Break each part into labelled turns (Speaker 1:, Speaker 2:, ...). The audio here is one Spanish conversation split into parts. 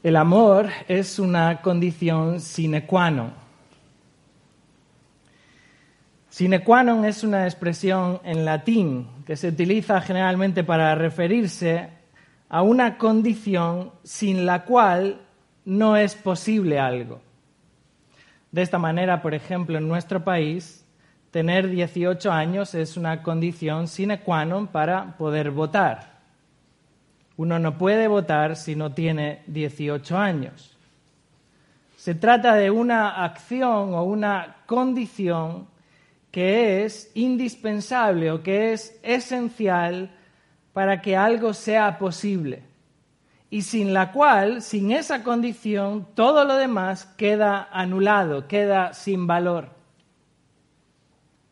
Speaker 1: El amor es una condición sine qua non. Sine qua non es una expresión en latín que se utiliza generalmente para referirse a una condición sin la cual no es posible algo. De esta manera, por ejemplo, en nuestro país, tener 18 años es una condición sine qua non para poder votar. Uno no puede votar si no tiene 18 años. Se trata de una acción o una condición que es indispensable o que es esencial para que algo sea posible y sin la cual, sin esa condición, todo lo demás queda anulado, queda sin valor.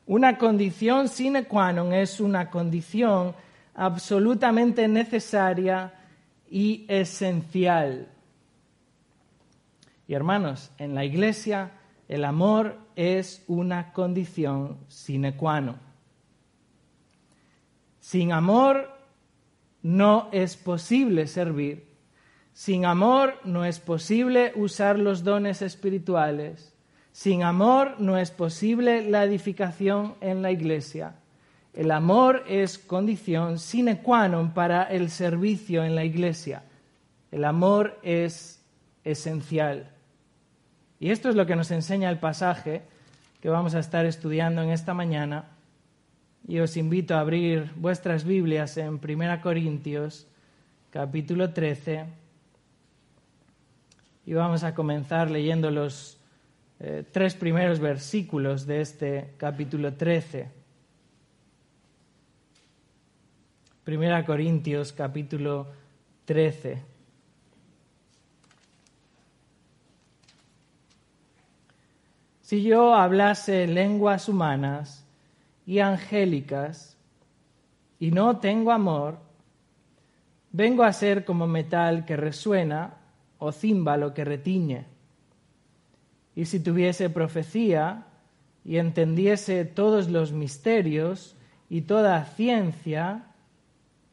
Speaker 1: Una condición sine qua non es una condición absolutamente necesaria y esencial. Y hermanos, en la iglesia el amor es una condición sine qua non. Sin amor no es posible servir. Sin amor no es posible usar los dones espirituales. Sin amor no es posible la edificación en la iglesia. El amor es condición sine qua non para el servicio en la iglesia. El amor es esencial. Y esto es lo que nos enseña el pasaje que vamos a estar estudiando en esta mañana. Y os invito a abrir vuestras Biblias en 1 Corintios, capítulo 13. Y vamos a comenzar leyendo los eh, tres primeros versículos de este capítulo 13. Primera Corintios capítulo 13. Si yo hablase lenguas humanas y angélicas y no tengo amor, vengo a ser como metal que resuena o címbalo que retiñe. Y si tuviese profecía y entendiese todos los misterios y toda ciencia,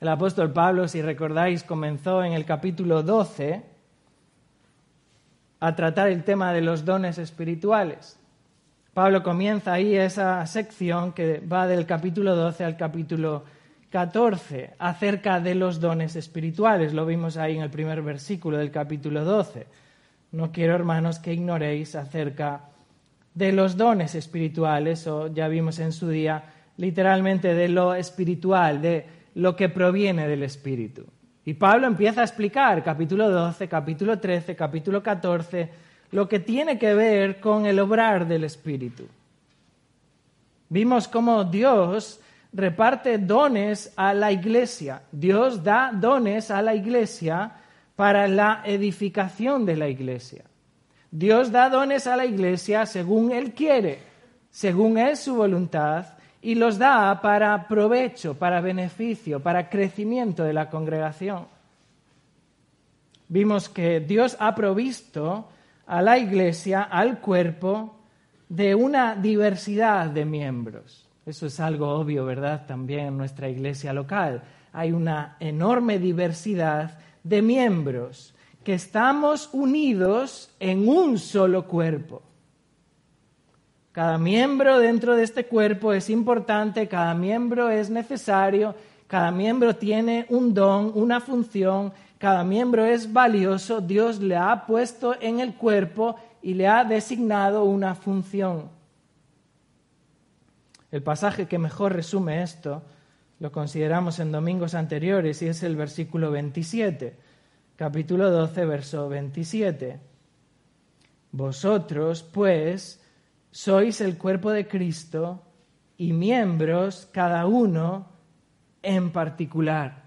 Speaker 1: El apóstol Pablo, si recordáis, comenzó en el capítulo 12 a tratar el tema de los dones espirituales. Pablo comienza ahí esa sección que va del capítulo 12 al capítulo 14 acerca de los dones espirituales. Lo vimos ahí en el primer versículo del capítulo 12. No quiero, hermanos, que ignoréis acerca de los dones espirituales, o ya vimos en su día, literalmente de lo espiritual, de lo que proviene del Espíritu. Y Pablo empieza a explicar, capítulo 12, capítulo 13, capítulo 14, lo que tiene que ver con el obrar del Espíritu. Vimos cómo Dios reparte dones a la iglesia. Dios da dones a la iglesia para la edificación de la iglesia. Dios da dones a la iglesia según Él quiere, según es su voluntad y los da para provecho, para beneficio, para crecimiento de la congregación. Vimos que Dios ha provisto a la iglesia, al cuerpo, de una diversidad de miembros. Eso es algo obvio, ¿verdad? También en nuestra iglesia local. Hay una enorme diversidad de miembros que estamos unidos en un solo cuerpo. Cada miembro dentro de este cuerpo es importante, cada miembro es necesario, cada miembro tiene un don, una función cada miembro es valioso, Dios le ha puesto en el cuerpo y le ha designado una función. El pasaje que mejor resume esto lo consideramos en domingos anteriores y es el versículo 27, capítulo 12, verso 27. Vosotros, pues, sois el cuerpo de Cristo y miembros cada uno en particular.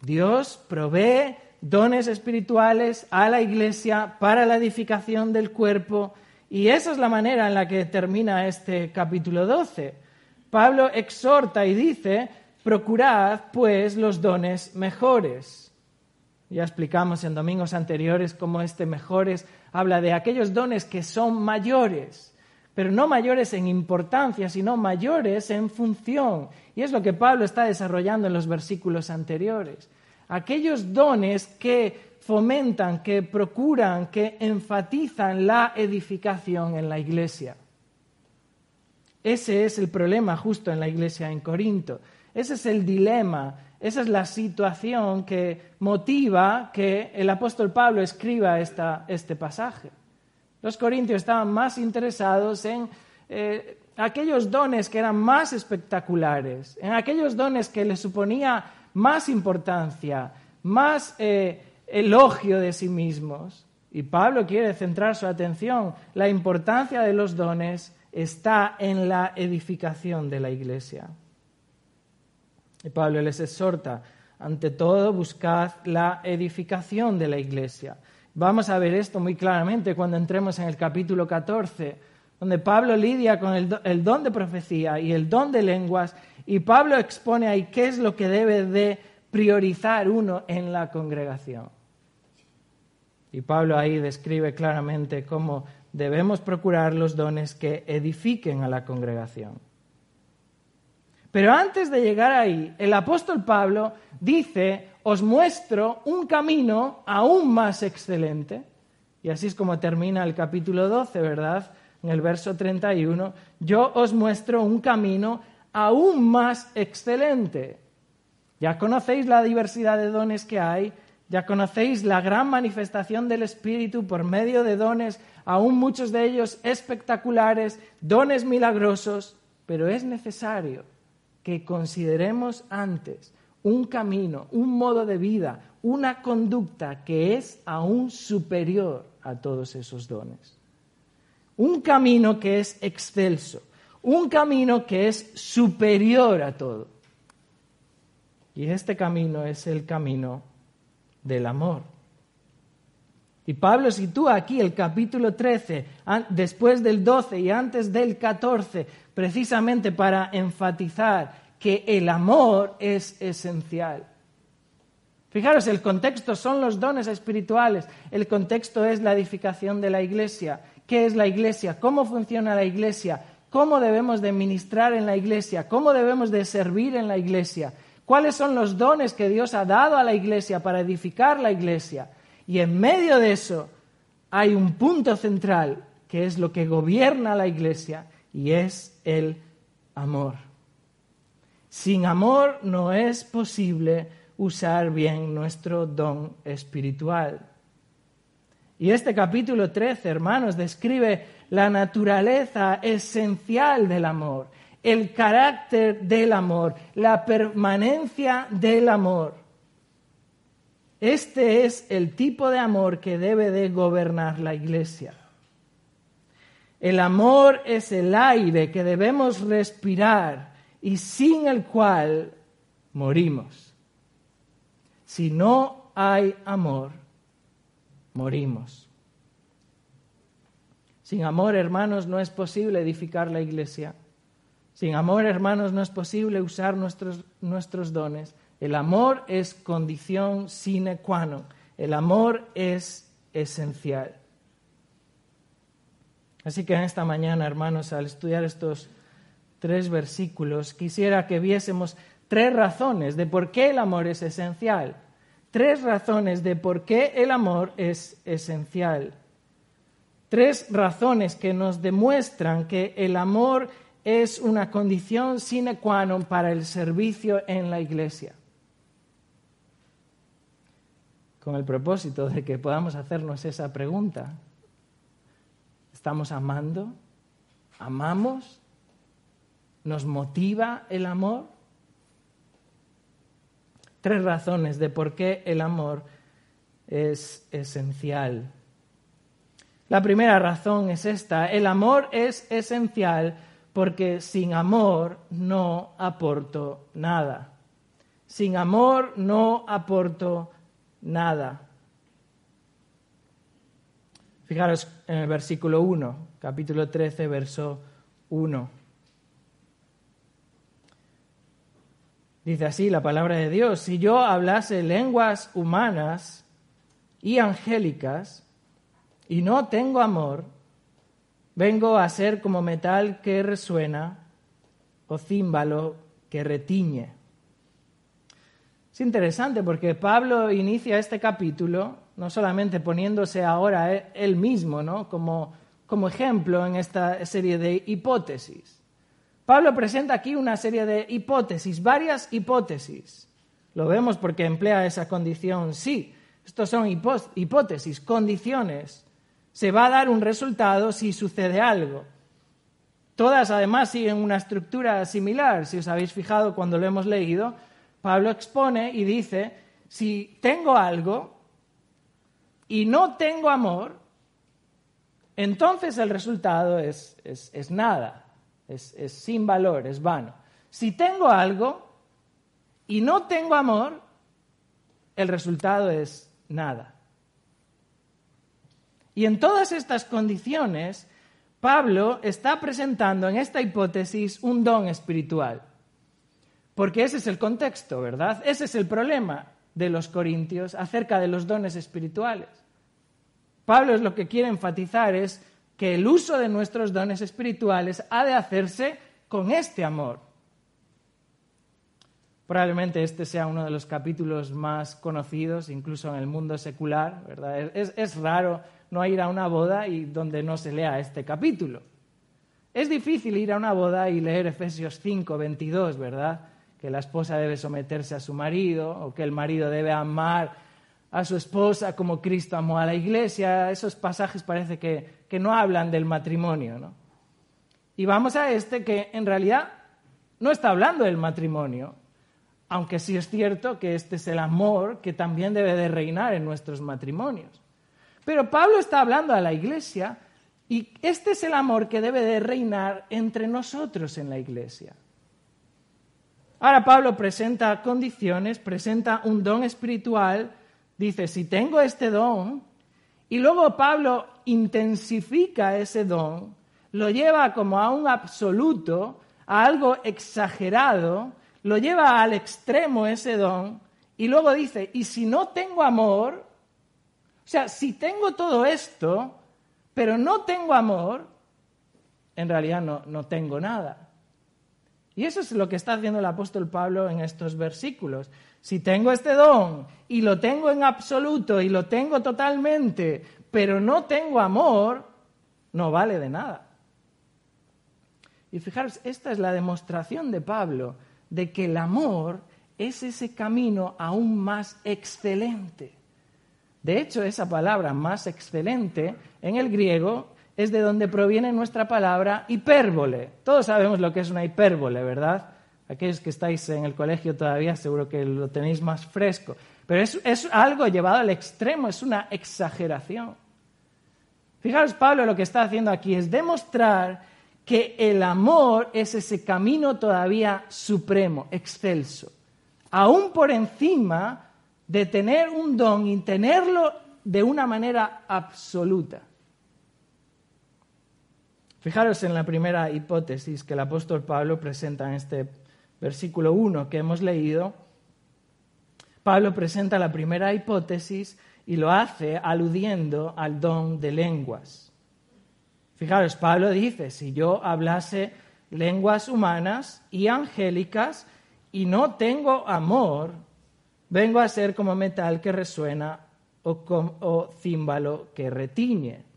Speaker 1: Dios provee dones espirituales a la iglesia para la edificación del cuerpo y esa es la manera en la que termina este capítulo 12. Pablo exhorta y dice, procurad pues los dones mejores. Ya explicamos en domingos anteriores cómo este mejores habla de aquellos dones que son mayores, pero no mayores en importancia, sino mayores en función. Y es lo que Pablo está desarrollando en los versículos anteriores. Aquellos dones que fomentan, que procuran, que enfatizan la edificación en la iglesia. Ese es el problema justo en la iglesia en Corinto. Ese es el dilema, esa es la situación que motiva que el apóstol Pablo escriba este pasaje. Los corintios estaban más interesados en eh, aquellos dones que eran más espectaculares, en aquellos dones que les suponía más importancia, más eh, elogio de sí mismos. Y Pablo quiere centrar su atención. La importancia de los dones está en la edificación de la iglesia. Y Pablo les exhorta, ante todo, buscad la edificación de la iglesia. Vamos a ver esto muy claramente cuando entremos en el capítulo 14, donde Pablo lidia con el, don de profecía y el don de lenguas, y Pablo expone ahí qué es lo que debe de priorizar uno en la congregación. Y Pablo ahí describe claramente cómo debemos procurar los dones que edifiquen a la congregación. Pero antes de llegar ahí, el apóstol Pablo dice, os muestro un camino aún más excelente. Y así es como termina el capítulo 12, ¿verdad? En el verso 31, yo os muestro un camino aún más excelente. Ya conocéis la diversidad de dones que hay, ya conocéis la gran manifestación del Espíritu por medio de dones, aún muchos de ellos espectaculares, dones milagrosos, pero es necesario que consideremos antes un camino, un modo de vida, una conducta que es aún superior a todos esos dones. Un camino que es excelso, un camino que es superior a todo. Y este camino es el camino del amor. Y Pablo sitúa aquí el capítulo 13, después del 12 y antes del 14, precisamente para enfatizar que el amor es esencial. Fijaros, el contexto son los dones espirituales, el contexto es la edificación de la iglesia. ¿Qué es la iglesia? ¿Cómo funciona la iglesia? ¿Cómo debemos de ministrar en la iglesia? ¿Cómo debemos de servir en la iglesia? ¿Cuáles son los dones que Dios ha dado a la iglesia para edificar la iglesia? Y en medio de eso hay un punto central que es lo que gobierna la iglesia y es el amor. Sin amor no es posible usar bien nuestro don espiritual. Y este capítulo 13, hermanos, describe la naturaleza esencial del amor, el carácter del amor, la permanencia del amor. Este es el tipo de amor que debe de gobernar la iglesia. El amor es el aire que debemos respirar y sin el cual morimos. Si no hay amor, morimos. Sin amor, hermanos, no es posible edificar la iglesia. Sin amor, hermanos, no es posible usar nuestros, nuestros dones. El amor es condición sine qua non. El amor es esencial. Así que en esta mañana, hermanos, al estudiar estos tres versículos, quisiera que viésemos tres razones de por qué el amor es esencial. Tres razones de por qué el amor es esencial. Tres razones que nos demuestran que el amor es una condición sine qua non para el servicio en la iglesia. Con el propósito de que podamos hacernos esa pregunta. ¿Estamos amando? ¿Amamos? ¿Nos motiva el amor? Tres razones de por qué el amor es esencial. La primera razón es esta. El amor es esencial porque sin amor no aporto nada. Sin amor no aporto nada. Fijaros en el versículo 1, capítulo 13, verso 1. Dice así la palabra de Dios, si yo hablase lenguas humanas y angélicas y no tengo amor, vengo a ser como metal que resuena o címbalo que retiñe. Es interesante porque Pablo inicia este capítulo no solamente poniéndose ahora él mismo ¿no? como, como ejemplo en esta serie de hipótesis. Pablo presenta aquí una serie de hipótesis, varias hipótesis. Lo vemos porque emplea esa condición. Sí, estos son hipótesis, condiciones. Se va a dar un resultado si sucede algo. Todas además siguen una estructura similar. Si os habéis fijado cuando lo hemos leído, Pablo expone y dice, si tengo algo y no tengo amor, entonces el resultado es, es, nada, es, es sin valor, es vano. Si tengo algo y no tengo amor, el resultado es nada. Y en todas estas condiciones, Pablo está presentando en esta hipótesis un don espiritual. Porque ese es el contexto, ¿verdad? Ese es el problema de los corintios acerca de los dones espirituales. Pablo es lo que quiere enfatizar es que el uso de nuestros dones espirituales ha de hacerse con este amor. Probablemente este sea uno de los capítulos más conocidos, incluso en el mundo secular, ¿verdad? Es, es raro no ir a una boda y donde no se lea este capítulo. Es difícil ir a una boda y leer Efesios 5, 22, ¿verdad? Que la esposa debe someterse a su marido o que el marido debe amar a su esposa como Cristo amó a la iglesia. Esos pasajes parece que, que no hablan del matrimonio. ¿no? Y vamos a este que en realidad no está hablando del matrimonio, aunque sí es cierto que este es el amor que también debe de reinar en nuestros matrimonios. Pero Pablo está hablando a la iglesia y este es el amor que debe de reinar entre nosotros en la iglesia. Ahora Pablo presenta condiciones, presenta un don espiritual, dice, si tengo este don, y luego Pablo intensifica ese don, lo lleva como a un absoluto, a algo exagerado, lo lleva al extremo ese don, y luego dice, y si no tengo amor, o sea, si tengo todo esto, pero no tengo amor, en realidad no, no tengo nada. Y eso es lo que está haciendo el apóstol Pablo en estos versículos. Si tengo este don y lo tengo en absoluto y lo tengo totalmente, pero no tengo amor, no vale de nada. Y fijaros, esta es la demostración de Pablo de que el amor es ese camino aún más excelente. De hecho, esa palabra más excelente en el griego es de donde proviene nuestra palabra hipérbole. Todos sabemos lo que es una hipérbole, ¿verdad? Aquellos que estáis en el colegio todavía seguro que lo tenéis más fresco. Pero es, es algo llevado al extremo, es una exageración. Fijaros, Pablo lo que está haciendo aquí es demostrar que el amor es ese camino todavía supremo, excelso, aún por encima de tener un don y tenerlo de una manera absoluta. Fijaros en la primera hipótesis que el apóstol Pablo presenta en este versículo 1 que hemos leído. Pablo presenta la primera hipótesis y lo hace aludiendo al don de lenguas. Fijaros, Pablo dice, si yo hablase lenguas humanas y angélicas y no tengo amor, vengo a ser como metal que resuena o, o címbalo que retiñe.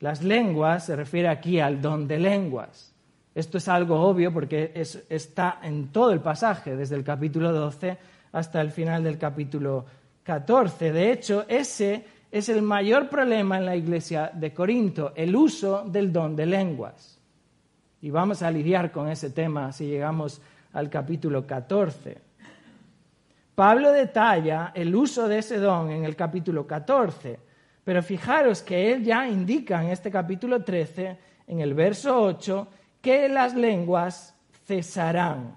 Speaker 1: Las lenguas se refiere aquí al don de lenguas. Esto es algo obvio porque está en todo el pasaje, desde el capítulo 12 hasta el final del capítulo 14. De hecho, ese es el mayor problema en la iglesia de Corinto, el uso del don de lenguas. Y vamos a lidiar con ese tema si llegamos al capítulo 14. Pablo detalla el uso de ese don en el capítulo 14, pero fijaros que él ya indica en este capítulo 13, en el verso 8, que las lenguas cesarán.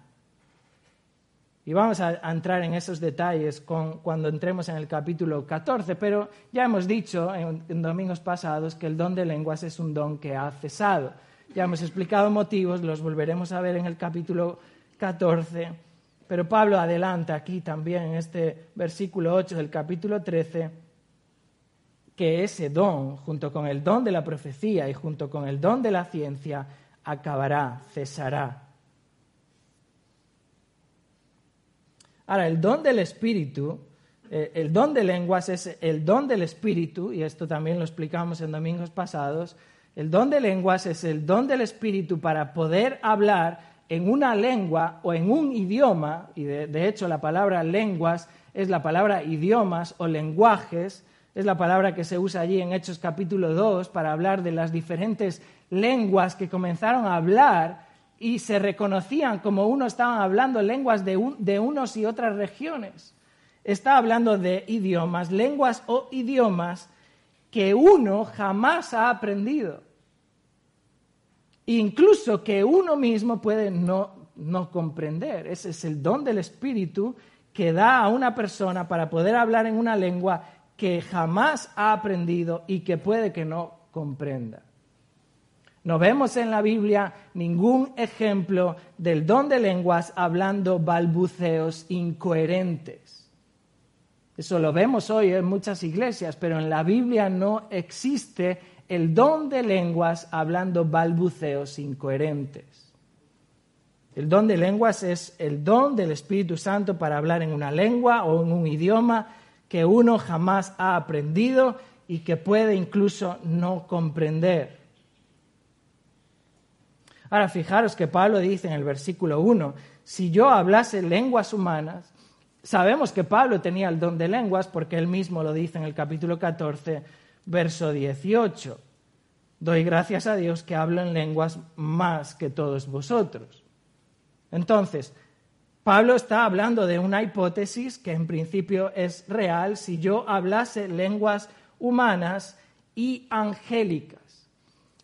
Speaker 1: Y vamos a, entrar en esos detalles cuando entremos en el capítulo 14, pero ya hemos dicho en, en domingos pasados que el don de lenguas es un don que ha cesado. Ya hemos explicado motivos, los volveremos a ver en el capítulo 14, pero Pablo adelanta aquí también en este versículo 8 del capítulo 13 que ese don, junto con el don de la profecía y junto con el don de la ciencia, acabará, cesará. Ahora, el don del Espíritu, eh, el don de lenguas es el don del Espíritu, y esto también lo explicamos en domingos pasados, el don de lenguas es el don del Espíritu para poder hablar en una lengua o en un idioma, y de, de hecho la palabra lenguas es la palabra idiomas o lenguajes, es la palabra que se usa allí en Hechos capítulo 2 para hablar de las diferentes lenguas que comenzaron a hablar y se reconocían como uno estaban hablando lenguas de, de unos y otras regiones. Está hablando de idiomas, lenguas o idiomas que uno jamás ha aprendido. Incluso que uno mismo puede no, no comprender. Ese es el don del Espíritu que da a una persona para poder hablar en una lengua que jamás ha aprendido y que puede que no comprenda. No vemos en la Biblia ningún ejemplo del don de lenguas hablando balbuceos incoherentes. Eso lo vemos hoy en muchas iglesias, pero en la Biblia no existe el don de lenguas hablando balbuceos incoherentes. El don de lenguas es el don del Espíritu Santo para hablar en una lengua o en un idioma que uno jamás ha aprendido y que puede incluso no comprender. Ahora fijaros que Pablo dice en el versículo 1, si yo hablase lenguas humanas, sabemos que Pablo tenía el don de lenguas porque él mismo lo dice en el capítulo 14, verso 18. Doy gracias a Dios que hablo en lenguas más que todos vosotros. Entonces, Pablo está hablando de una hipótesis que en principio es real si yo hablase lenguas humanas y angélicas.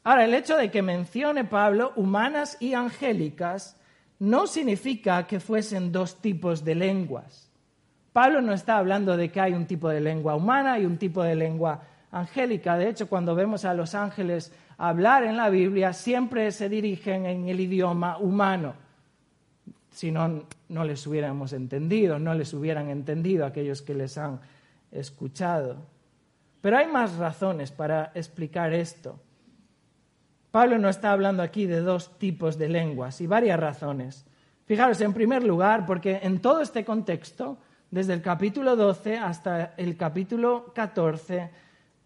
Speaker 1: Ahora, el hecho de que mencione Pablo humanas y angélicas no significa que fuesen dos tipos de lenguas. Pablo no está hablando de que hay un tipo de lengua humana y un tipo de lengua angélica. De hecho, cuando vemos a los ángeles hablar en la Biblia, siempre se dirigen en el idioma humano. Si no, no les hubiéramos entendido, no les hubieran entendido aquellos que les han escuchado. Pero hay más razones para explicar esto. Pablo no está hablando aquí de dos tipos de lenguas y varias razones. Fijaros, en primer lugar, porque en todo este contexto, desde el capítulo 12 hasta el capítulo 14,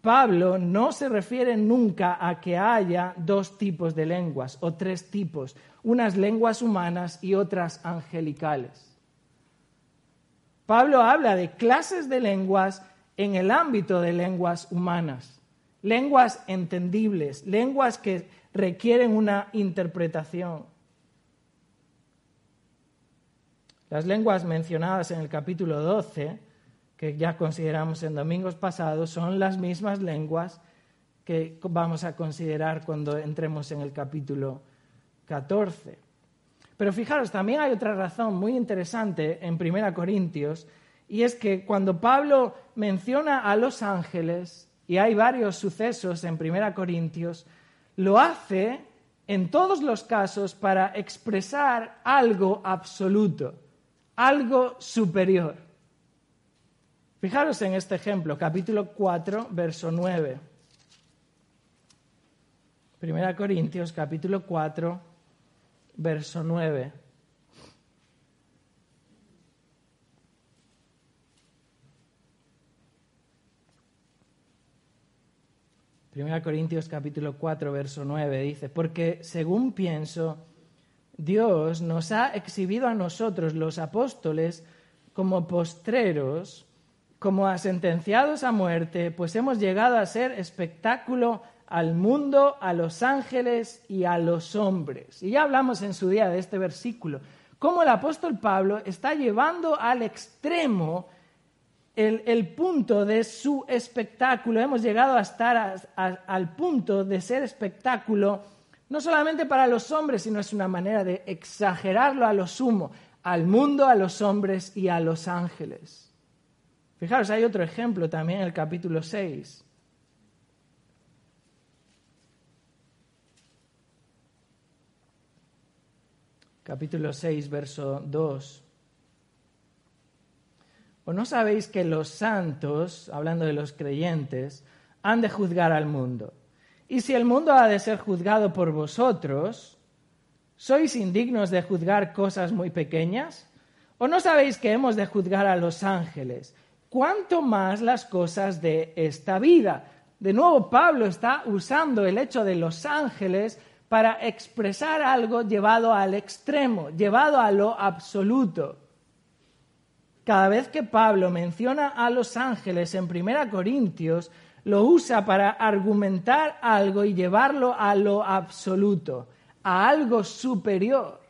Speaker 1: Pablo no se refiere nunca a que haya dos tipos de lenguas o tres tipos, unas lenguas humanas y otras angelicales. Pablo habla de clases de lenguas en el ámbito de lenguas humanas lenguas entendibles, lenguas que requieren una interpretación. Las lenguas mencionadas en el capítulo 12, que ya consideramos en domingos pasados, son las mismas lenguas que vamos a considerar cuando entremos en el capítulo 14. Pero fijaros, también hay otra razón muy interesante en 1 Corintios, y es que cuando Pablo menciona a los ángeles, y hay varios sucesos en 1 Corintios, lo hace en todos los casos para expresar algo absoluto, algo superior. Fijaros en este ejemplo, capítulo 4, verso 9. 1 Corintios, capítulo 4, verso 9. 1 Corintios capítulo 4, verso 9 dice, porque según pienso, Dios nos ha exhibido a nosotros, los apóstoles, como postreros, como a sentenciados a muerte, pues hemos llegado a ser espectáculo al mundo, a los ángeles y a los hombres. Y ya hablamos en su día de este versículo, cómo el apóstol Pablo está llevando al extremo el, punto de su espectáculo. Hemos llegado a estar al punto de ser espectáculo no solamente para los hombres, sino es una manera de exagerarlo a lo sumo, al mundo, a los hombres y a los ángeles. Fijaros, hay otro ejemplo también en el capítulo 6. Capítulo 6, verso 2. ¿O no sabéis que los santos, hablando de los creyentes, han de juzgar al mundo? Y si el mundo ha de ser juzgado por vosotros, ¿sois indignos de juzgar cosas muy pequeñas? ¿O no sabéis que hemos de juzgar a los ángeles? cuanto más las cosas de esta vida. De nuevo, Pablo está usando el hecho de los ángeles para expresar algo llevado al extremo, llevado a lo absoluto. Cada vez que Pablo menciona a los ángeles en 1 Corintios, lo usa para argumentar algo y llevarlo a lo absoluto, a algo superior.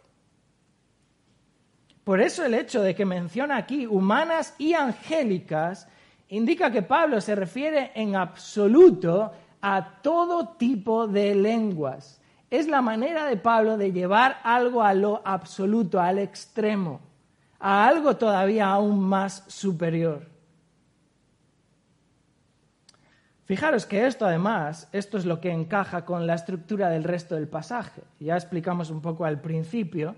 Speaker 1: Por eso el hecho de que menciona aquí humanas y angélicas indica que Pablo se refiere en absoluto a todo tipo de lenguas. Es la manera de Pablo de llevar algo a lo absoluto, al extremo, a algo todavía aún más superior. Fijaros que esto además, esto es lo que encaja con la estructura del resto del pasaje. Ya explicamos un poco al principio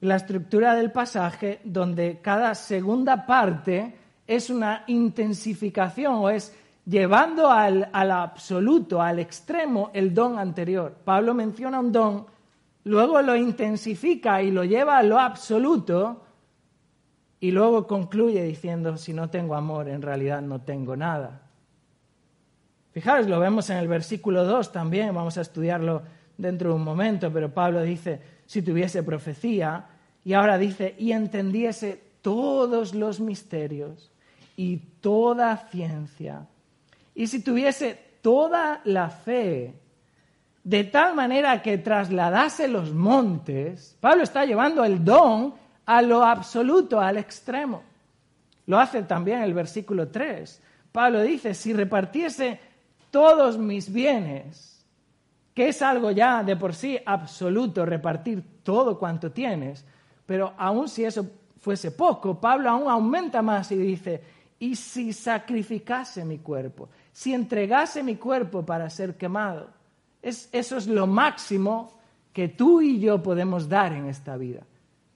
Speaker 1: la estructura del pasaje donde cada segunda parte es una intensificación o es llevando al, absoluto, al extremo, el don anterior. Pablo menciona un don, luego lo intensifica y lo lleva a lo absoluto y luego concluye diciendo, si no tengo amor, en realidad no tengo nada. Fijaros, lo vemos en el versículo 2 también, vamos a estudiarlo dentro de un momento, pero Pablo dice, si tuviese profecía, y ahora dice, y entendiese todos los misterios y toda ciencia. Y si tuviese toda la fe, de tal manera que trasladase los montes, Pablo está llevando el don a lo absoluto, al extremo. Lo hace también el versículo 3. Pablo dice, si repartiese todos mis bienes, que es algo ya de por sí absoluto, repartir todo cuanto tienes, pero aun si eso fuese poco, Pablo aún aumenta más y dice, ¿y si sacrificase mi cuerpo? Si entregase mi cuerpo para ser quemado. eso es lo máximo que tú y yo podemos dar en esta vida.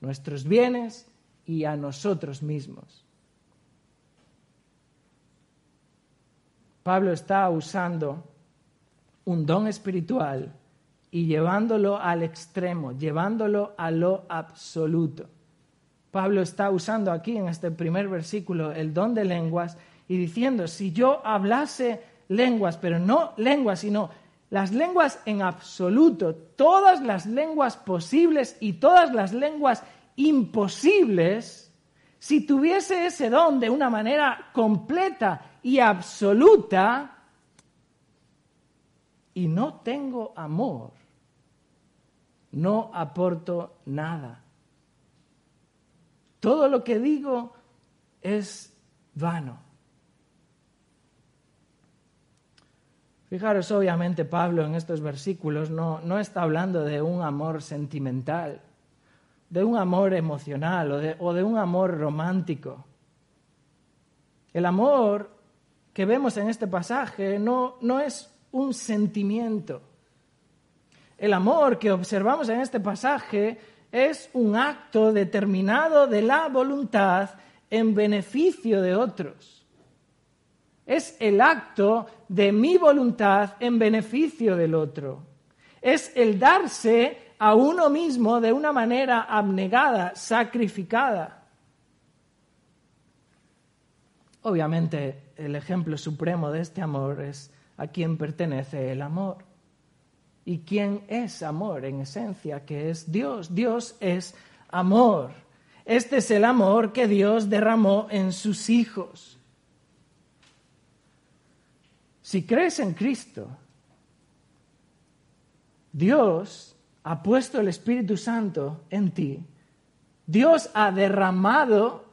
Speaker 1: Nuestros bienes y a nosotros mismos. Pablo está usando un don espiritual y llevándolo al extremo, llevándolo a lo absoluto. Pablo está usando aquí en este primer versículo el don de lenguas y diciendo, si yo hablase lenguas, pero no lenguas, sino las lenguas en absoluto, todas las lenguas posibles y todas las lenguas imposibles, si tuviese ese don de una manera completa y absoluta, y no tengo amor, no aporto nada. Todo lo que digo es vano. Fijaros, obviamente Pablo en estos versículos no, no está hablando de un amor sentimental, de un amor emocional o de, o de un amor romántico. El amor que vemos en este pasaje no, no es un sentimiento, el amor que observamos en este pasaje es un acto determinado de la voluntad en beneficio de otros. Es el acto de mi voluntad en beneficio del otro. Es el darse a uno mismo de una manera abnegada, sacrificada. Obviamente, el ejemplo supremo de este amor es a quien pertenece el amor y quién es amor en esencia, que es Dios. Dios es amor. Este es el amor que Dios derramó en sus hijos. Si crees en Cristo, Dios ha puesto el Espíritu Santo en ti. Dios ha derramado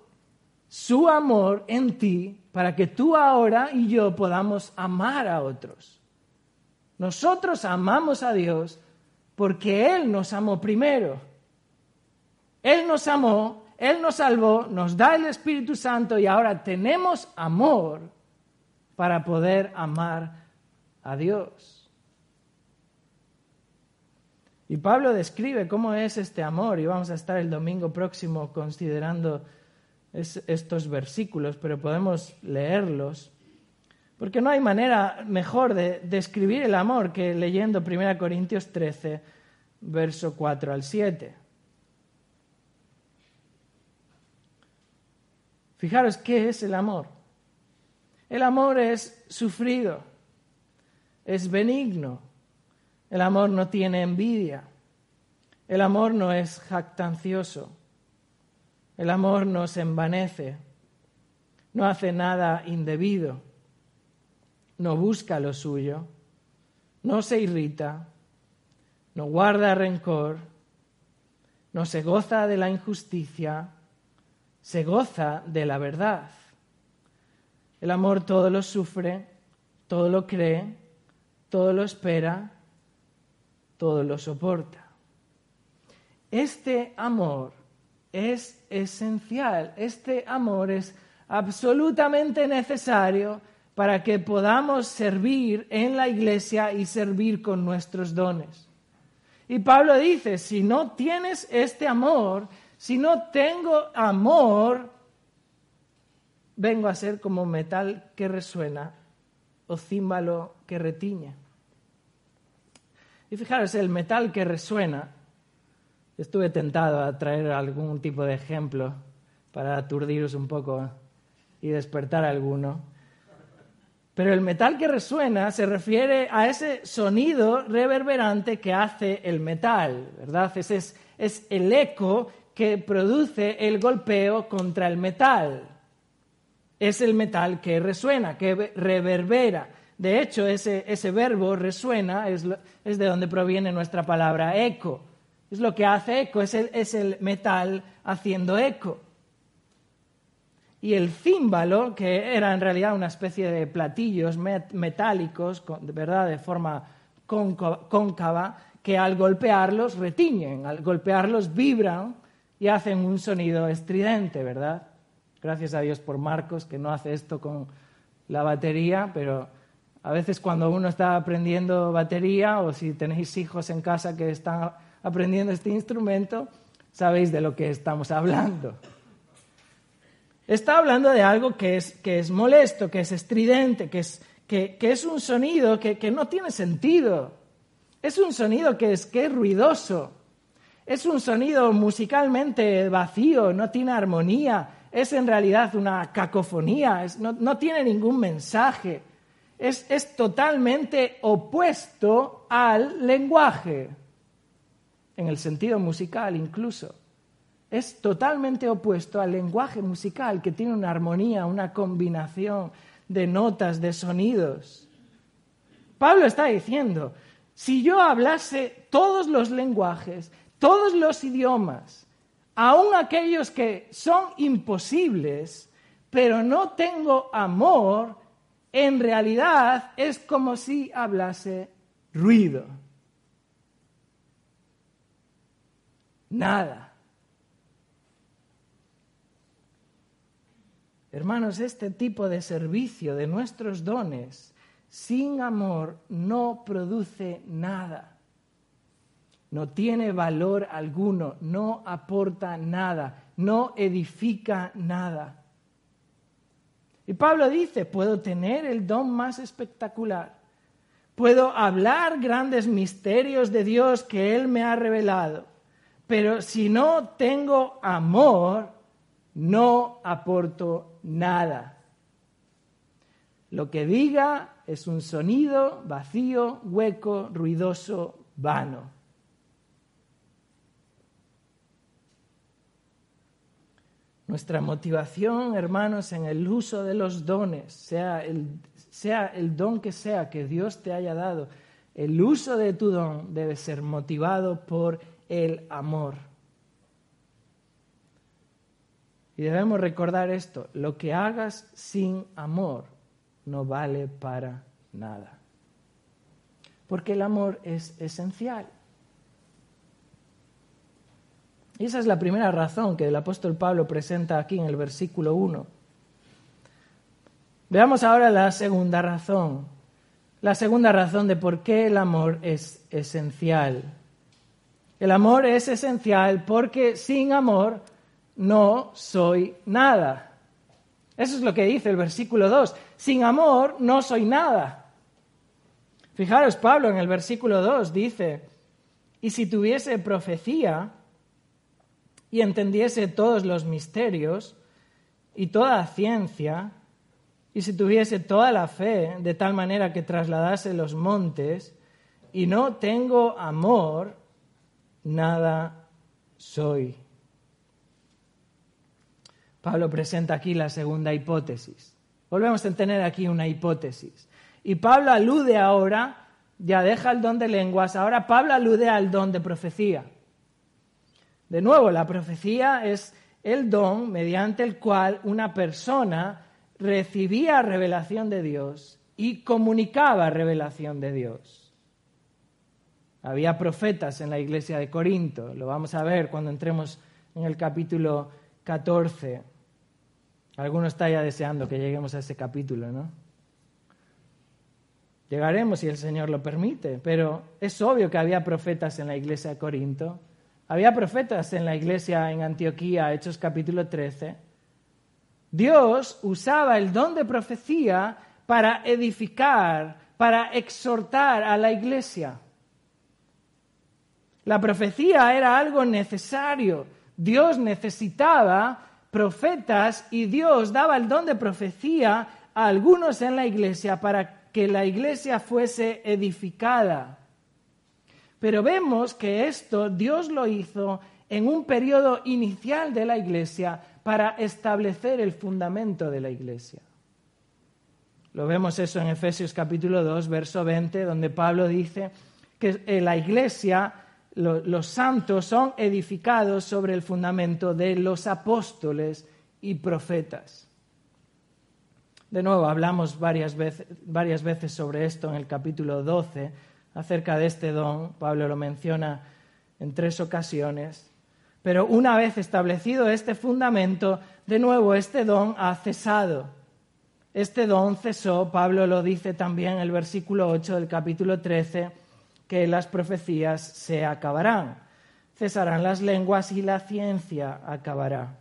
Speaker 1: su amor en ti para que tú ahora y yo podamos amar a otros. Nosotros amamos a Dios porque Él nos amó primero. Él nos amó, Él nos salvó, nos da el Espíritu Santo y ahora tenemos amor para poder amar a Dios. Y Pablo describe cómo es este amor y vamos a estar el domingo próximo considerando estos versículos, pero podemos leerlos. Porque no hay manera mejor de describir el amor que leyendo 1 Corintios 13, verso 4 al 7. Fijaros qué es el amor. El amor es sufrido, es benigno, el amor no tiene envidia. El amor no es jactancioso. El amor no se envanece. No hace nada indebido. No busca lo suyo. No se irrita. No guarda rencor. No se goza de la injusticia. Se goza de la verdad. El amor todo lo sufre, todo lo cree, todo lo espera todo lo soporta. Este amor es esencial, este amor es absolutamente necesario para que podamos servir en la iglesia y servir con nuestros dones. Y Pablo dice, si no tienes este amor, si no tengo amor, vengo a ser como metal que resuena o címbalo que retiñe. Y fijaros, el metal que resuena, estuve tentado a traer algún tipo de ejemplo para aturdiros un poco y despertar alguno. Pero el metal que resuena se refiere a ese sonido reverberante que hace el metal, ¿verdad? Es, el eco que produce el golpeo contra el metal. Es el metal que resuena, que reverbera. De hecho, ese, ese verbo resuena, es, es, de donde proviene nuestra palabra eco. Es lo que hace eco, es el, es el metal haciendo eco. Y el címbalo, que era en realidad una especie de platillos metálicos, ¿verdad? de forma cóncava, que al golpearlos retiñen, al golpearlos vibran y hacen un sonido estridente, ¿verdad? Gracias a Dios por Marcos, que no hace esto con la batería, pero a veces cuando uno está aprendiendo batería o si tenéis hijos en casa que están aprendiendo este instrumento, sabéis de lo que estamos hablando. Está hablando de algo que es, que es molesto, que es estridente, que es, que, es un sonido que, no tiene sentido. Es un sonido que es, que es ruidoso. Es un sonido musicalmente vacío, no tiene armonía. Es en realidad una cacofonía, no, no tiene ningún mensaje es, totalmente opuesto al lenguaje, en el sentido musical incluso. Es totalmente opuesto al lenguaje musical que tiene una armonía, una combinación de notas, de sonidos. Pablo está diciendo, si yo hablase todos los lenguajes, todos los idiomas, aun aquellos que son imposibles, pero no tengo amor, en realidad es como si hablase ruido. Nada. Hermanos, este tipo de servicio de nuestros dones sin amor no produce nada. No tiene valor alguno, no aporta nada, no edifica nada. Y Pablo dice, puedo tener el don más espectacular, puedo hablar grandes misterios de Dios que Él me ha revelado, pero si no tengo amor, no aporto nada. Lo que diga es un sonido vacío, hueco, ruidoso, vano. Nuestra motivación, hermanos, en el uso de los dones, sea el, sea el don que sea que Dios te haya dado, el uso de tu don debe ser motivado por el amor. Y debemos recordar esto, lo que hagas sin amor no vale para nada. Porque el amor es esencial. Y esa es la primera razón que el apóstol Pablo presenta aquí en el versículo 1. Veamos ahora la segunda razón. La segunda razón de por qué el amor es esencial. El amor es esencial porque sin amor no soy nada. Eso es lo que dice el versículo 2. Sin amor no soy nada. Fijaros, Pablo en el versículo 2 dice, y si tuviese profecía, y entendiese todos los misterios y toda ciencia, y si tuviese toda la fe, de tal manera que trasladase los montes, y no tengo amor, nada soy. Pablo presenta aquí la segunda hipótesis. Volvemos a tener aquí una hipótesis. Y Pablo alude ahora, ya deja el don de lenguas, ahora Pablo alude al don de profecía. De nuevo, la profecía es el don mediante el cual una persona recibía revelación de Dios y comunicaba revelación de Dios. Había profetas en la iglesia de Corinto, lo vamos a ver cuando entremos en el capítulo 14. Alguno está ya deseando que lleguemos a ese capítulo, ¿no? Llegaremos si el Señor lo permite, pero es obvio que había profetas en la iglesia de Corinto había profetas en la iglesia en Antioquía, Hechos capítulo 13. Dios usaba el don de profecía para edificar, para exhortar a la iglesia. La profecía era algo necesario. Dios necesitaba profetas y Dios daba el don de profecía a algunos en la iglesia para que la iglesia fuese edificada. Pero vemos que esto Dios lo hizo en un periodo inicial de la iglesia para establecer el fundamento de la iglesia. Lo vemos eso en Efesios capítulo 2, verso 20, donde Pablo dice que eh, la iglesia, los santos son edificados sobre el fundamento de los apóstoles y profetas. De nuevo, hablamos varias veces, varias veces sobre esto en el capítulo 12 acerca de este don. Pablo lo menciona en tres ocasiones. Pero una vez establecido este fundamento, de nuevo este don ha cesado. Este don cesó, Pablo lo dice también en el versículo 8 del capítulo 13, que las profecías se acabarán. Cesarán las lenguas y la ciencia acabará.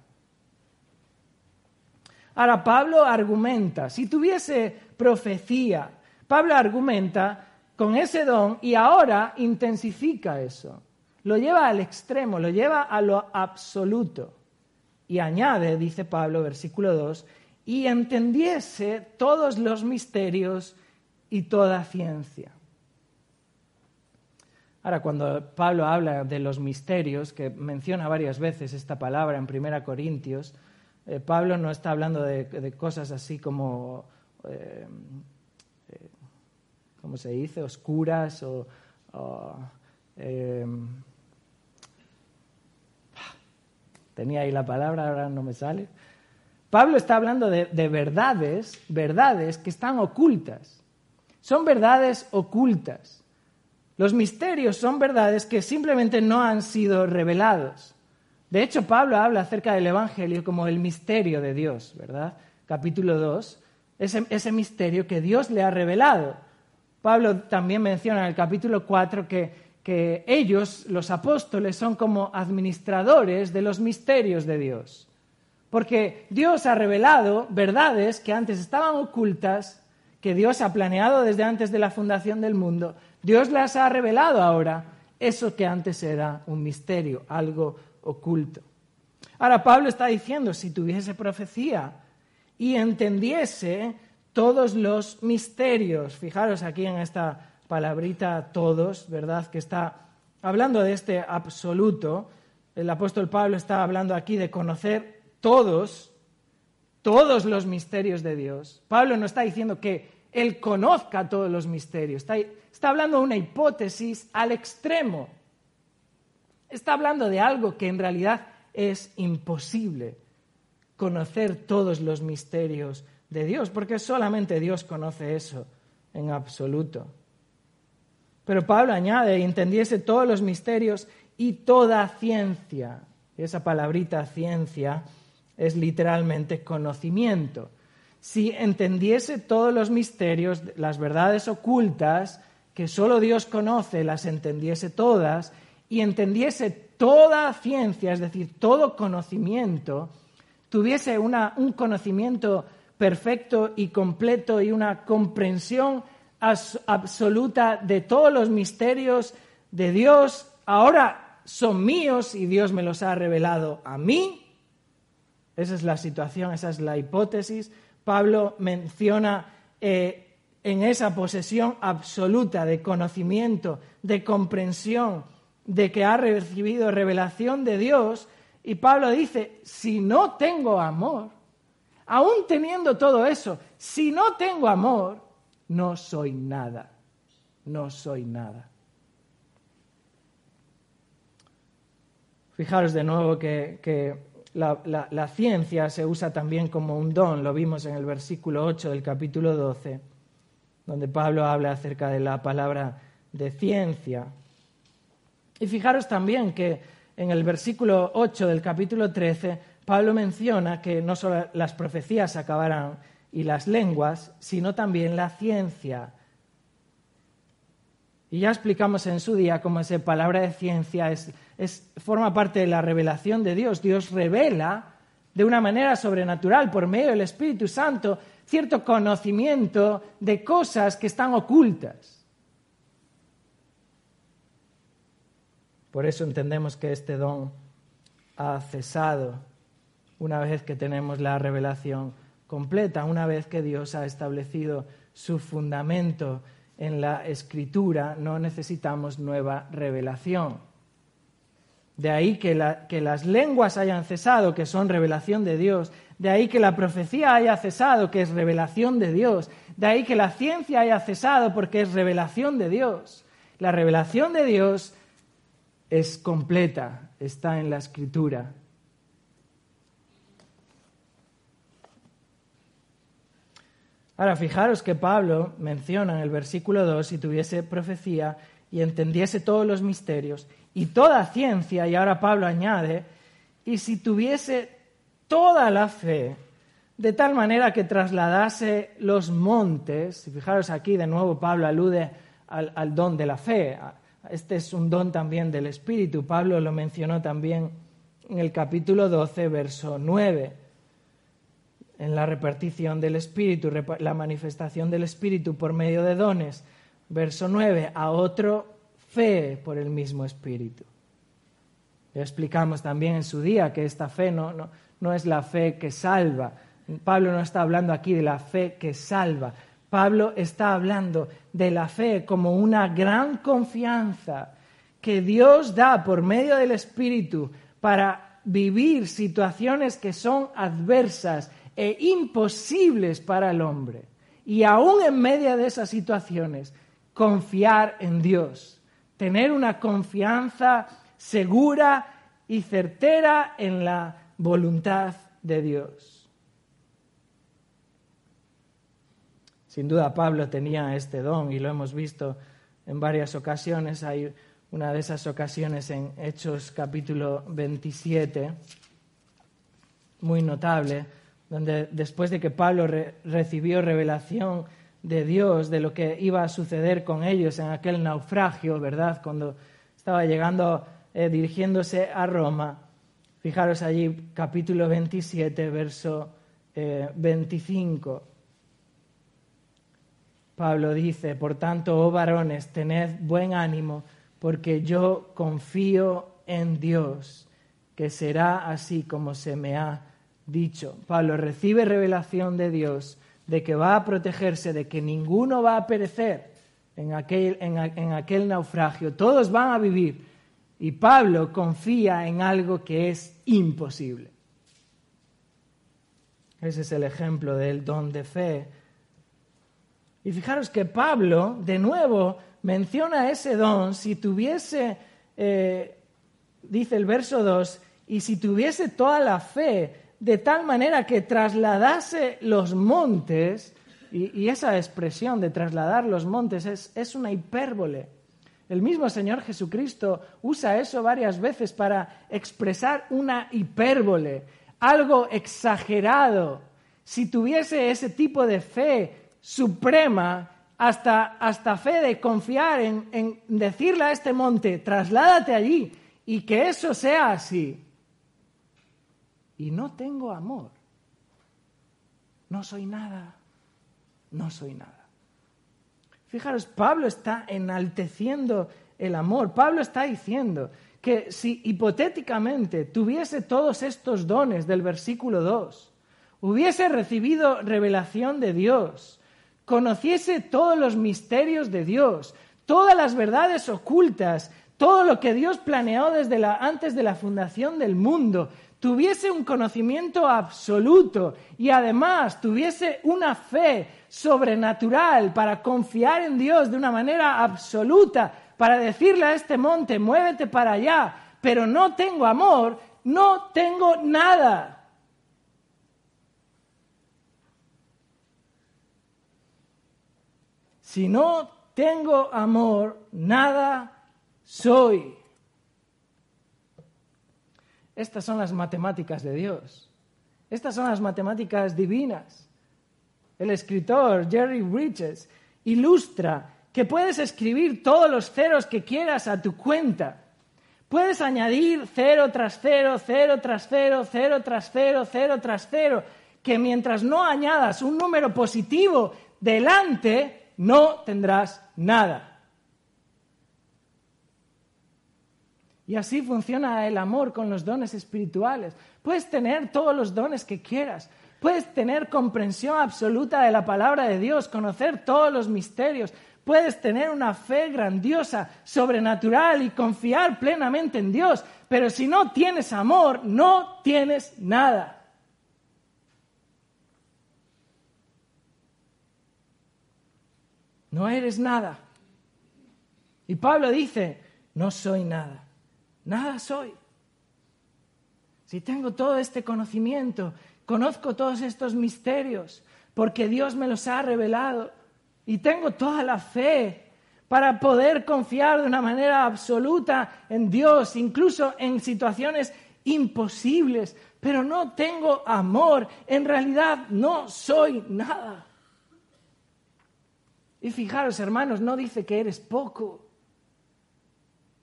Speaker 1: Ahora, Pablo argumenta, si tuviese profecía, Pablo argumenta con ese don y ahora intensifica eso. Lo lleva al extremo, lo lleva a lo absoluto. Y añade, dice Pablo, versículo 2, y entendiese todos los misterios y toda ciencia. Ahora, cuando Pablo habla de los misterios, que menciona varias veces esta palabra en 1 Corintios, eh, Pablo no está hablando de, cosas así como eh, ¿cómo se dice? Oscuras o... Tenía ahí la palabra, ahora no me sale. Pablo está hablando de verdades, verdades que están ocultas. Son verdades ocultas. Los misterios son verdades que simplemente no han sido revelados. De hecho, Pablo habla acerca del Evangelio como el misterio de Dios, ¿verdad? Capítulo 2, ese, misterio que Dios le ha revelado. Pablo también menciona en el capítulo 4 que, ellos, los apóstoles, son como administradores de los misterios de Dios. Porque Dios ha revelado verdades que antes estaban ocultas, que Dios ha planeado desde antes de la fundación del mundo. Dios las ha revelado ahora, eso que antes era un misterio, algo oculto. Ahora Pablo está diciendo, si tuviese profecía y entendiese todos los misterios. Fijaros aquí en esta palabrita todos, ¿verdad? Que está hablando de este absoluto. El apóstol Pablo está hablando aquí de conocer todos, todos los misterios de Dios. Pablo no está diciendo que él conozca todos los misterios, está, hablando de una hipótesis al extremo. Está hablando de algo que en realidad es imposible conocer todos los misterios de Dios, porque solamente Dios conoce eso en absoluto. Pero Pablo añade, entendiese todos los misterios y toda ciencia. esa palabrita ciencia es literalmente conocimiento. Si entendiese todos los misterios, las verdades ocultas, que solo Dios conoce, las entendiese todas, y entendiese toda ciencia, es decir, todo conocimiento, tuviese un conocimiento perfecto y completo y una comprensión absoluta de todos los misterios de Dios, ahora son míos y Dios me los ha revelado a mí. Esa es la situación, esa es la hipótesis. Pablo menciona eh, en esa posesión absoluta de conocimiento, de comprensión, de que ha recibido revelación de Dios. Y Pablo dice, si no tengo amor, aún teniendo todo eso, si no tengo amor, no soy nada, no soy nada. Fijaros de nuevo que, la, la, ciencia se usa también como un don, lo vimos en el versículo 8 del capítulo 12, donde Pablo habla acerca de la palabra de ciencia. Y fijaros también que en el versículo 8 del capítulo 13, Pablo menciona que no solo las profecías acabarán y las lenguas, sino también la ciencia. Y ya explicamos en su día cómo esa palabra de ciencia es, forma parte de la revelación de Dios. Dios revela de una manera sobrenatural, por medio del Espíritu Santo, cierto conocimiento de cosas que están ocultas. Por eso entendemos que este don ha cesado una vez que tenemos la revelación completa, una vez que Dios ha establecido su fundamento en la escritura, no necesitamos nueva revelación. De ahí que, las lenguas hayan cesado, que son revelación de Dios. De ahí que la profecía haya cesado, que es revelación de Dios. De ahí que la ciencia haya cesado, porque es revelación de Dios. La revelación de Dios es completa, está en la escritura. Ahora, fijaros que Pablo menciona en el versículo 2 si tuviese profecía y entendiese todos los misterios y toda ciencia, y ahora Pablo añade, y si tuviese toda la fe, de tal manera que trasladase los montes, y fijaros aquí de nuevo Pablo alude al, don de la fe, este es un don también del Espíritu, Pablo lo mencionó también en el capítulo 12, verso 9 en la repartición del Espíritu, la manifestación del Espíritu por medio de dones. Verso 9, a otro fe por el mismo Espíritu. Ya explicamos también en su día que esta fe no, no, no es la fe que salva. Pablo no está hablando aquí de la fe que salva. Pablo está hablando de la fe como una gran confianza que Dios da por medio del Espíritu para vivir situaciones que son adversas e imposibles para el hombre. Y aún en medio de esas situaciones, confiar en Dios, tener una confianza segura y certera en la voluntad de Dios. Sin duda Pablo tenía este don y lo hemos visto en varias ocasiones. Hay una de esas ocasiones en Hechos capítulo 27, muy notable, donde después de que Pablo recibió revelación de Dios de lo que iba a suceder con ellos en aquel naufragio, ¿verdad? Cuando estaba llegando, eh, dirigiéndose a Roma. Fijaros allí, capítulo 27, verso 25. Eh, Pablo dice, por tanto, oh varones, tened buen ánimo, porque yo confío en Dios, que será así como se me ha dicho. Pablo recibe revelación de Dios de que va a protegerse, de que ninguno va a perecer en aquel, en, aquel naufragio, todos van a vivir. Y Pablo confía en algo que es imposible. Ese es el ejemplo del don de fe. Y fijaros que Pablo, de nuevo, menciona ese don si tuviese, eh, dice el verso 2, y si tuviese toda la fe de tal manera que trasladase los montes, y, esa expresión de trasladar los montes es, es una hipérbole. El mismo Señor Jesucristo usa eso varias veces para expresar una hipérbole, algo exagerado. Si tuviese ese tipo de fe suprema, hasta, hasta fe de confiar en, en decirle a este monte, trasládate allí y que eso sea así. Y no tengo amor. No soy nada no soy nada. Fijaros, Pablo está enalteciendo el amor. Pablo está diciendo que si hipotéticamente tuviese todos estos dones del versículo 2, hubiese recibido revelación de Dios, conociese todos los misterios de Dios, todas las verdades ocultas, todo lo que Dios planeó desde la, antes de la fundación del mundo, tuviese un conocimiento absoluto y además tuviese una fe sobrenatural para confiar en Dios de una manera absoluta, para decirle a este monte, muévete para allá, pero no tengo amor, no tengo nada. Si no tengo amor, nada soy. Estas son las matemáticas de Dios. Estas son las matemáticas divinas. El escritor Jerry Bridges ilustra que puedes escribir todos los ceros que quieras a tu cuenta. Puedes añadir cero tras cero, cero tras cero, cero tras cero, cero tras cero, que mientras no añadas un número positivo delante, no tendrás nada. Y así funciona el amor con los dones espirituales. Puedes tener todos los dones que quieras. Puedes tener comprensión absoluta de la palabra de Dios, conocer todos los misterios. Puedes tener una fe grandiosa, sobrenatural y confiar plenamente en Dios. Pero si no tienes amor, no tienes nada. No eres nada. Y Pablo dice, no soy nada. Nada soy. Si tengo todo este conocimiento, conozco todos estos misterios, porque Dios me los ha revelado y tengo toda la fe para poder confiar de una manera absoluta en Dios, incluso en situaciones imposibles, pero no tengo amor, en realidad no soy nada. Y fijaros, hermanos, no dice que eres poco,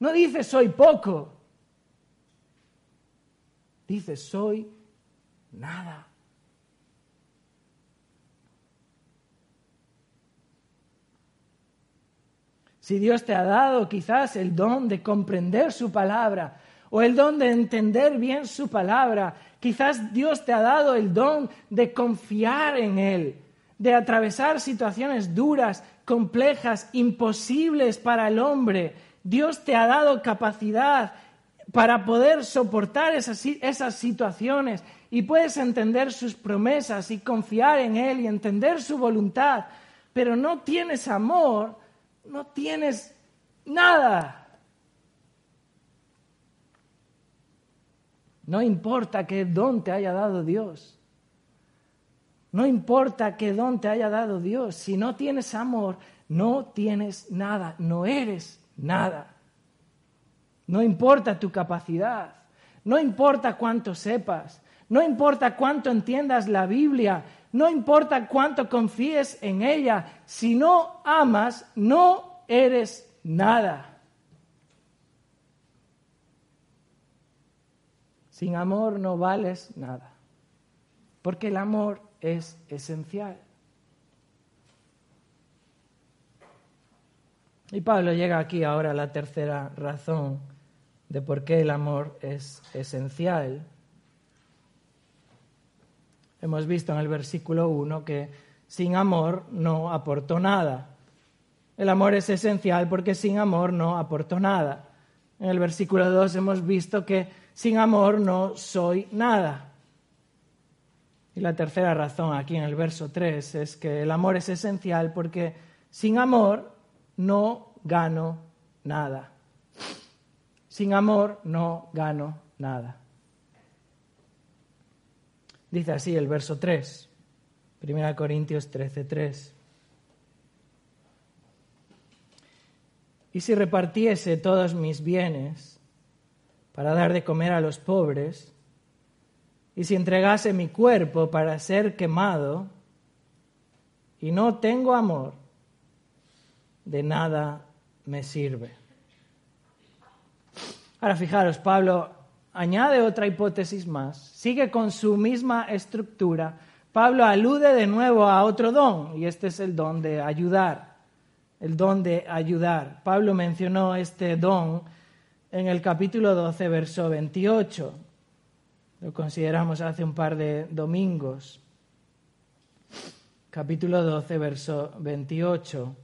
Speaker 1: no dice soy poco. Dice soy nada. Si Dios te ha dado quizás el don de comprender su palabra o el don de entender bien su palabra, quizás Dios te ha dado el don de confiar en Él, de atravesar situaciones duras, complejas, imposibles para el hombre, Dios te ha dado capacidad para poder soportar esas, situaciones y puedes entender sus promesas y confiar en Él y entender su voluntad, pero no tienes amor, no tienes nada. No importa qué don te haya dado Dios. No importa qué don te haya dado Dios. Si no tienes amor, no tienes nada, no eres nada. No importa tu capacidad, no importa cuánto sepas, no importa cuánto entiendas la Biblia, no importa cuánto confíes en ella, si no amas, no eres nada. Sin amor no vales nada, porque el amor es esencial. Y Pablo llega aquí ahora a la tercera razón de por qué el amor es esencial. Hemos visto en el versículo 1 que sin amor no aportó nada. El amor es esencial porque sin amor no aportó nada. En el versículo 2 hemos visto que sin amor no soy nada. Y la tercera razón aquí en el verso 3 es que el amor es esencial porque sin amor no gano nada. Sin amor no gano nada. Dice así el verso 3, 1 Corintios 13, 3. Y si repartiese todos mis bienes para dar de comer a los pobres, y si entregase mi cuerpo para ser quemado, y no tengo amor, de nada me sirve. Ahora fijaros, Pablo añade otra hipótesis más, sigue con su misma estructura. Pablo alude de nuevo a otro don, y este es el don de ayudar, el don de ayudar. Pablo mencionó este don en el capítulo 12, verso 28. Lo consideramos hace un par de domingos. Capítulo 12, verso 28.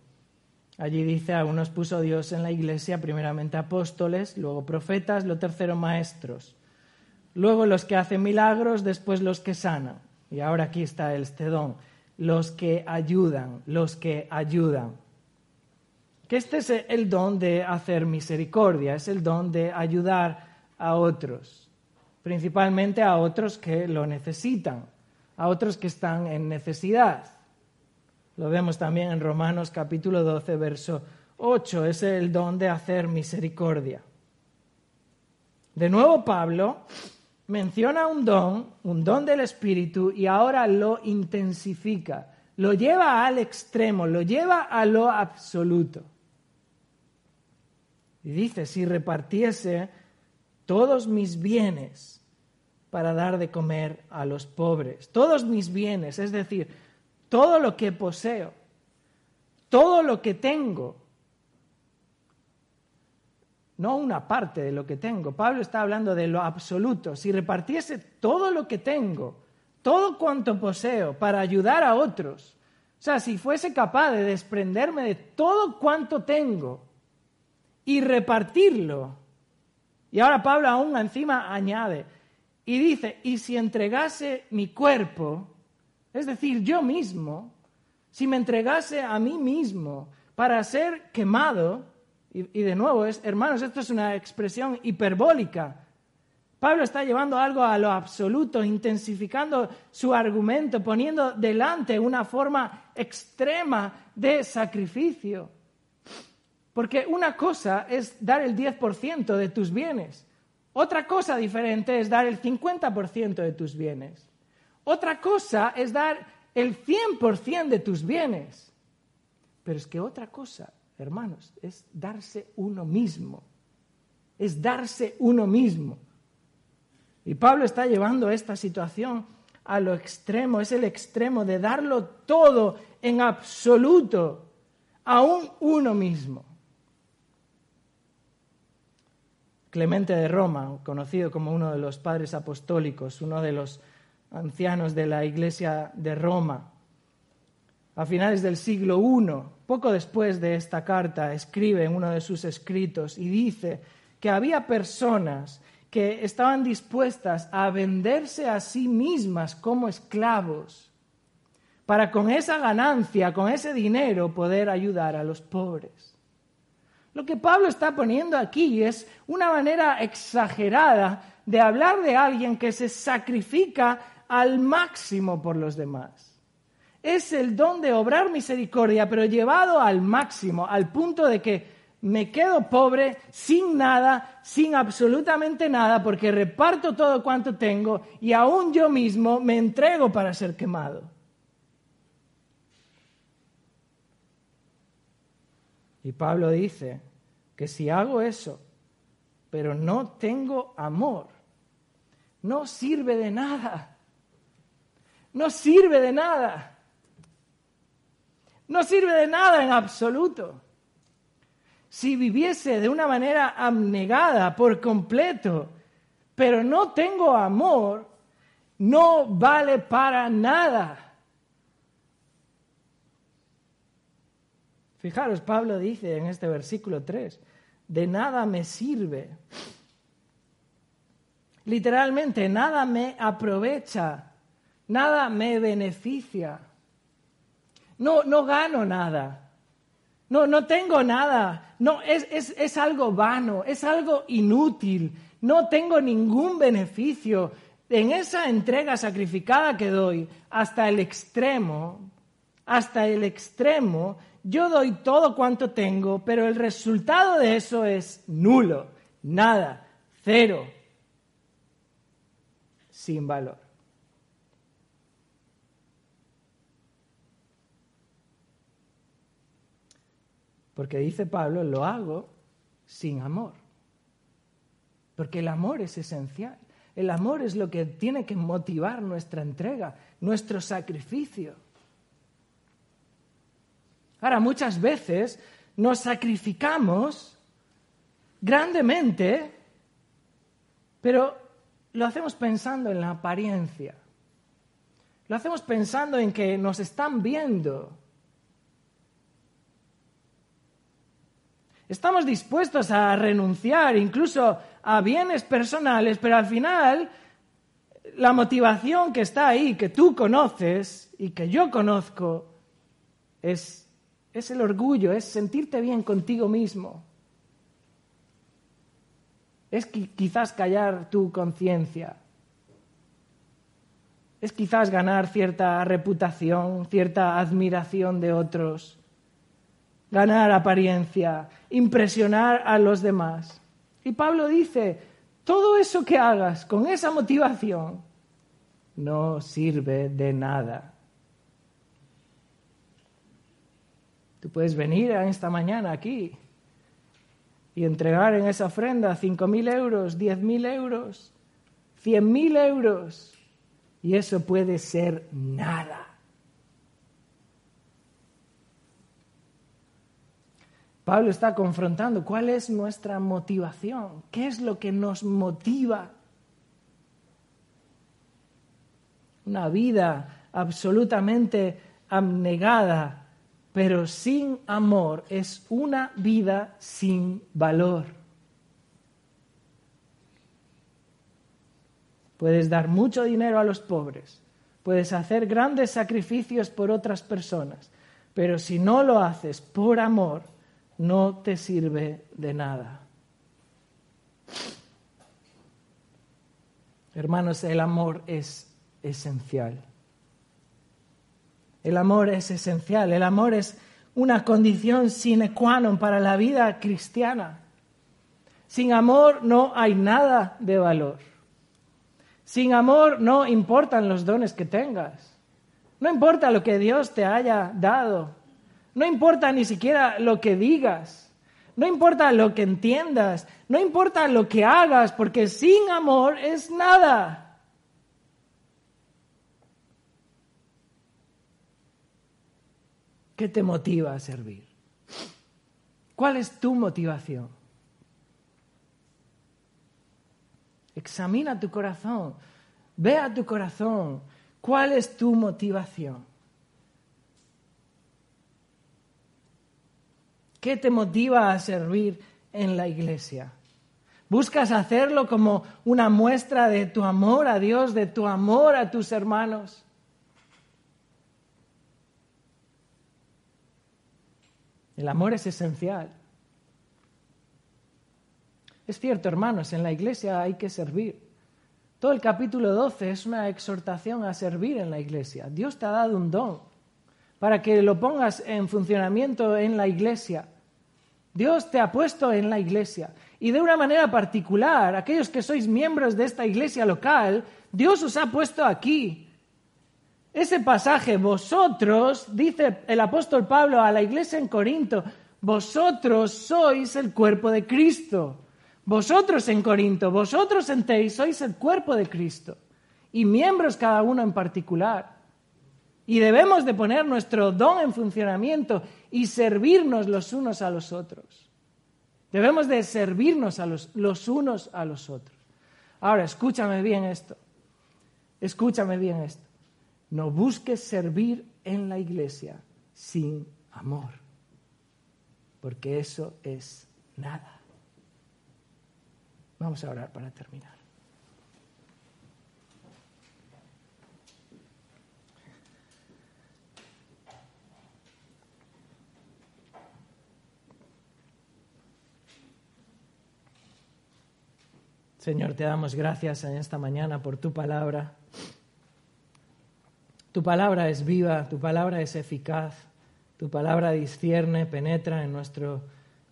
Speaker 1: Allí dice, a unos puso Dios en la iglesia, primeramente apóstoles, luego profetas, lo tercero maestros, luego los que hacen milagros, después los que sanan. Y ahora aquí está el estedón, los que ayudan, los que ayudan. Que este es el don de hacer misericordia, es el don de ayudar a otros, principalmente a otros que lo necesitan, a otros que están en necesidad. Lo vemos también en Romanos capítulo 12, verso 8. Es el don de hacer misericordia. De nuevo Pablo menciona un don, un don del Espíritu, y ahora lo intensifica, lo lleva al extremo, lo lleva a lo absoluto. Y dice, si repartiese todos mis bienes para dar de comer a los pobres, todos mis bienes, es decir, todo lo que poseo, todo lo que tengo, no una parte de lo que tengo. Pablo está hablando de lo absoluto. Si repartiese todo lo que tengo, todo cuanto poseo para ayudar a otros, o sea, si fuese capaz de desprenderme de todo cuanto tengo y repartirlo, y ahora Pablo aún encima añade, y dice, y si entregase mi cuerpo, es decir, yo mismo, si me entregase a mí mismo para ser quemado, y, de nuevo, es, hermanos, esto es una expresión hiperbólica. Pablo está llevando algo a lo absoluto, intensificando su argumento, poniendo delante una forma extrema de sacrificio. Porque una cosa es dar el 10% de tus bienes, otra cosa diferente es dar el 50% de tus bienes. Otra cosa es dar el 100% de tus bienes. Pero es que otra cosa, hermanos, es darse uno mismo. Es darse uno mismo. Y Pablo está llevando esta situación a lo extremo, es el extremo de darlo todo en absoluto, aún uno mismo. Clemente de Roma, conocido como uno de los padres apostólicos, uno de los ancianos de la Iglesia de Roma. A finales del siglo I, poco después de esta carta, escribe en uno de sus escritos y dice que había personas que estaban dispuestas a venderse a sí mismas como esclavos para con esa ganancia, con ese dinero, poder ayudar a los pobres. Lo que Pablo está poniendo aquí es una manera exagerada de hablar de alguien que se sacrifica al máximo por los demás. Es el don de obrar misericordia, pero llevado al máximo, al punto de que me quedo pobre, sin nada, sin absolutamente nada, porque reparto todo cuanto tengo y aún yo mismo me entrego para ser quemado. Y Pablo dice que si hago eso, pero no tengo amor, no sirve de nada no sirve de nada. No sirve de nada en absoluto. Si viviese de una manera abnegada por completo, pero no tengo amor, no vale para nada. Fijaros, Pablo dice en este versículo 3, de nada me sirve. Literalmente, nada me aprovecha Nada me beneficia. No, no gano nada. No, no tengo nada. No, es, es, es algo vano, es algo inútil. No tengo ningún beneficio. En esa entrega sacrificada que doy hasta el extremo, hasta el extremo, yo doy todo cuanto tengo, pero el resultado de eso es nulo, nada, cero, sin valor. Porque dice Pablo, lo hago sin amor. Porque el amor es esencial. El amor es lo que tiene que motivar nuestra entrega, nuestro sacrificio. Ahora, muchas veces nos sacrificamos grandemente, pero lo hacemos pensando en la apariencia. Lo hacemos pensando en que nos están viendo. Estamos dispuestos a renunciar incluso a bienes personales, pero al final la motivación que está ahí, que tú conoces y que yo conozco, es, es el orgullo, es sentirte bien contigo mismo. Es quizás callar tu conciencia. Es quizás ganar cierta reputación, cierta admiración de otros ganar apariencia, impresionar a los demás. Y Pablo dice, todo eso que hagas con esa motivación no sirve de nada. Tú puedes venir a esta mañana aquí y entregar en esa ofrenda cinco mil euros, diez mil euros, cien mil euros, y eso puede ser nada. Pablo está confrontando cuál es nuestra motivación, qué es lo que nos motiva. Una vida absolutamente abnegada, pero sin amor, es una vida sin valor. Puedes dar mucho dinero a los pobres, puedes hacer grandes sacrificios por otras personas, pero si no lo haces por amor, no te sirve de nada. Hermanos, el amor es esencial. El amor es esencial. El amor es una condición sine qua non para la vida cristiana. Sin amor no hay nada de valor. Sin amor no importan los dones que tengas. No importa lo que Dios te haya dado. No importa ni siquiera lo que digas. No importa lo que entiendas. No importa lo que hagas, porque sin amor es nada. ¿Qué te motiva a servir? ¿Cuál es tu motivación? Examina tu corazón. Ve a tu corazón. ¿Cuál es tu motivación? ¿Qué te motiva a servir en la iglesia? ¿Buscas hacerlo como una muestra de tu amor a Dios, de tu amor a tus hermanos? El amor es esencial. Es cierto, hermanos, en la iglesia hay que servir. Todo el capítulo 12 es una exhortación a servir en la iglesia. Dios te ha dado un don para que lo pongas en funcionamiento en la iglesia. Dios te ha puesto en la iglesia. Y de una manera particular, aquellos que sois miembros de esta iglesia local, Dios os ha puesto aquí. Ese pasaje, vosotros, dice el apóstol Pablo a la iglesia en Corinto, vosotros sois el cuerpo de Cristo. Vosotros en Corinto, vosotros en Teis sois el cuerpo de Cristo. Y miembros cada uno en particular. Y debemos de poner nuestro don en funcionamiento y servirnos los unos a los otros. Debemos de servirnos a los, los unos a los otros. Ahora, escúchame bien esto. Escúchame bien esto. No busques servir en la iglesia sin amor, porque eso es nada. Vamos a orar para terminar. Señor, te damos gracias en esta mañana por tu palabra. Tu palabra es viva, tu palabra es eficaz, tu palabra discierne, penetra en nuestro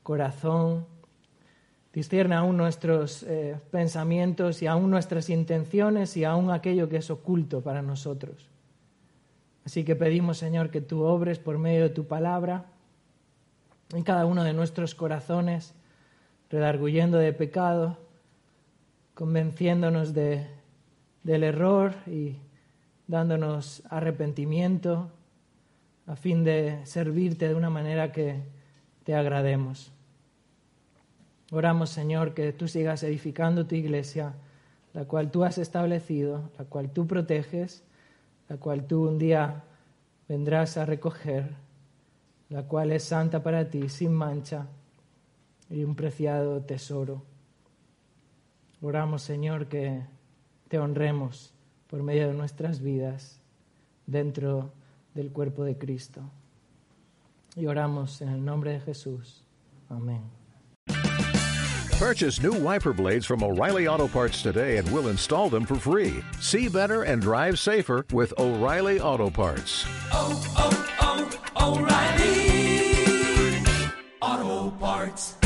Speaker 1: corazón, discierne aún nuestros eh, pensamientos y aún nuestras intenciones y aún aquello que es oculto para nosotros. Así que pedimos, Señor, que tú obres por medio de tu palabra en cada uno de nuestros corazones, redarguyendo de pecado, convenciéndonos de, del error y dándonos arrepentimiento a fin de servirte de una manera que te agrademos. Oramos, Señor, que tú sigas edificando tu iglesia, la cual tú has establecido, la cual tú proteges, la cual tú un día vendrás a recoger, la cual es santa para ti, sin mancha y un preciado tesoro. Oramos, Señor, que te honremos por medio de nuestras vidas dentro del cuerpo de Cristo. Y oramos en el nombre de Jesús. Amén.
Speaker 2: Purchase new wiper blades from O'Reilly Auto Parts today and we'll install them for free. See better and drive safer with O'Reilly Auto Parts.
Speaker 3: Oh, oh, oh, O'Reilly Auto Parts.